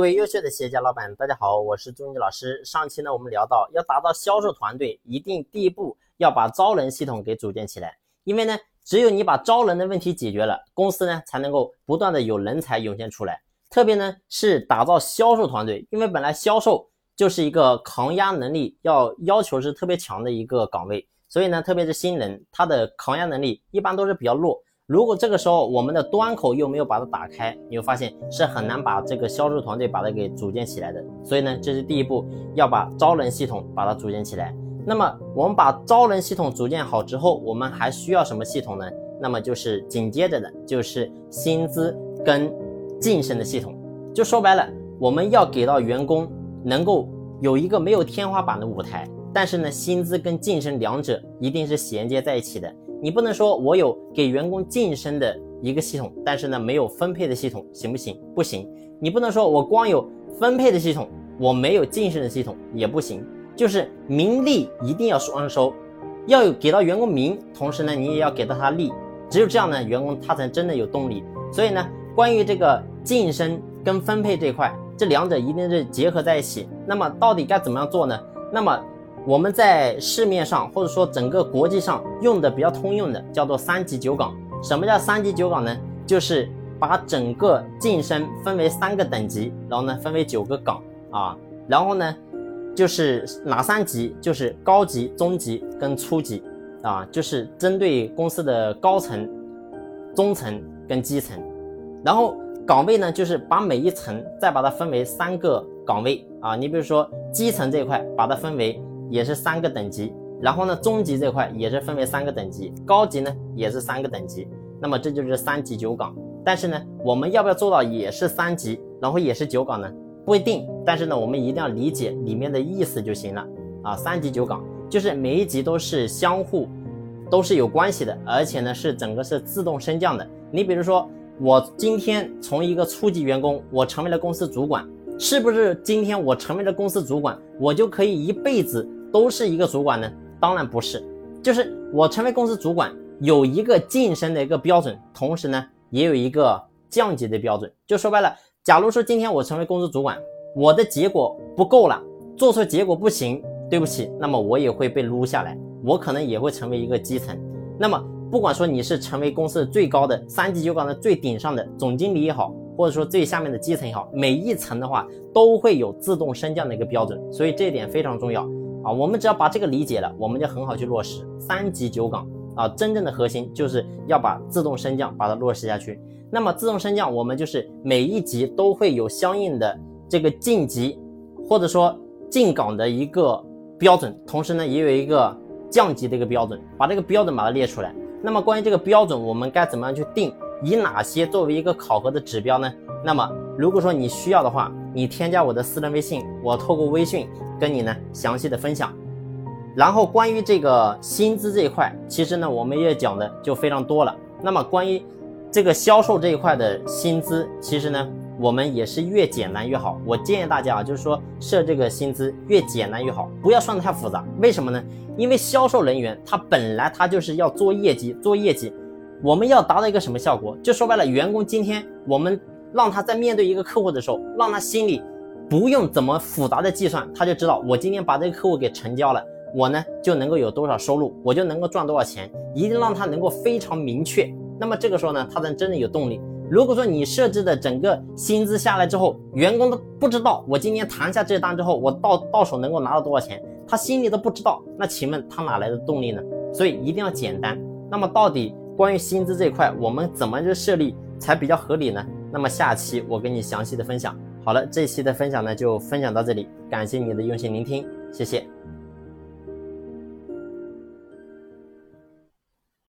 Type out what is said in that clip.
各位优秀的企业家老板，大家好，我是朱英老师。上期呢，我们聊到要达到销售团队，一定第一步要把招人系统给组建起来。因为呢，只有你把招人的问题解决了，公司呢才能够不断的有人才涌现出来。特别呢是打造销售团队，因为本来销售就是一个抗压能力要要求是特别强的一个岗位，所以呢，特别是新人，他的抗压能力一般都是比较弱。如果这个时候我们的端口又没有把它打开，你会发现是很难把这个销售团队把它给组建起来的。所以呢，这是第一步，要把招人系统把它组建起来。那么我们把招人系统组建好之后，我们还需要什么系统呢？那么就是紧接着的就是薪资跟晋升的系统。就说白了，我们要给到员工能够有一个没有天花板的舞台，但是呢，薪资跟晋升两者一定是衔接在一起的。你不能说我有给员工晋升的一个系统，但是呢没有分配的系统，行不行？不行。你不能说我光有分配的系统，我没有晋升的系统也不行。就是名利一定要双收，要有给到员工名，同时呢你也要给到他利，只有这样呢员工他才真的有动力。所以呢，关于这个晋升跟分配这块，这两者一定是结合在一起。那么到底该怎么样做呢？那么。我们在市面上或者说整个国际上用的比较通用的叫做三级九岗。什么叫三级九岗呢？就是把整个晋升分为三个等级，然后呢分为九个岗啊。然后呢就是哪三级？就是高级、中级跟初级啊，就是针对公司的高层、中层跟基层。然后岗位呢，就是把每一层再把它分为三个岗位啊。你比如说基层这一块，把它分为。也是三个等级，然后呢，中级这块也是分为三个等级，高级呢也是三个等级，那么这就是三级九岗。但是呢，我们要不要做到也是三级，然后也是九岗呢？不一定。但是呢，我们一定要理解里面的意思就行了啊。三级九岗就是每一级都是相互都是有关系的，而且呢是整个是自动升降的。你比如说，我今天从一个初级员工，我成为了公司主管，是不是今天我成为了公司主管，我就可以一辈子？都是一个主管呢？当然不是，就是我成为公司主管有一个晋升的一个标准，同时呢也有一个降级的标准。就说白了，假如说今天我成为公司主管，我的结果不够了，做出结果不行，对不起，那么我也会被撸下来，我可能也会成为一个基层。那么不管说你是成为公司最高的三级九岗的最顶上的总经理也好，或者说最下面的基层也好，每一层的话都会有自动升降的一个标准，所以这一点非常重要。啊，我们只要把这个理解了，我们就很好去落实三级九岗啊。真正的核心就是要把自动升降把它落实下去。那么自动升降，我们就是每一级都会有相应的这个晋级或者说进岗的一个标准，同时呢也有一个降级的一个标准，把这个标准把它列出来。那么关于这个标准，我们该怎么样去定？以哪些作为一个考核的指标呢？那么如果说你需要的话，你添加我的私人微信，我透过微信跟你呢详细的分享。然后关于这个薪资这一块，其实呢我们也讲的就非常多了。那么关于这个销售这一块的薪资，其实呢我们也是越简单越好。我建议大家啊，就是说设这个薪资越简单越好，不要算的太复杂。为什么呢？因为销售人员他本来他就是要做业绩，做业绩。我们要达到一个什么效果？就说白了，员工今天我们让他在面对一个客户的时候，让他心里不用怎么复杂的计算，他就知道我今天把这个客户给成交了，我呢就能够有多少收入，我就能够赚多少钱，一定让他能够非常明确。那么这个时候呢，他才真的有动力。如果说你设置的整个薪资下来之后，员工都不知道我今天谈下这单之后，我到到手能够拿到多少钱，他心里都不知道，那请问他哪来的动力呢？所以一定要简单。那么到底？关于薪资这一块，我们怎么就设立才比较合理呢？那么下期我跟你详细的分享。好了，这期的分享呢就分享到这里，感谢你的用心聆听，谢谢。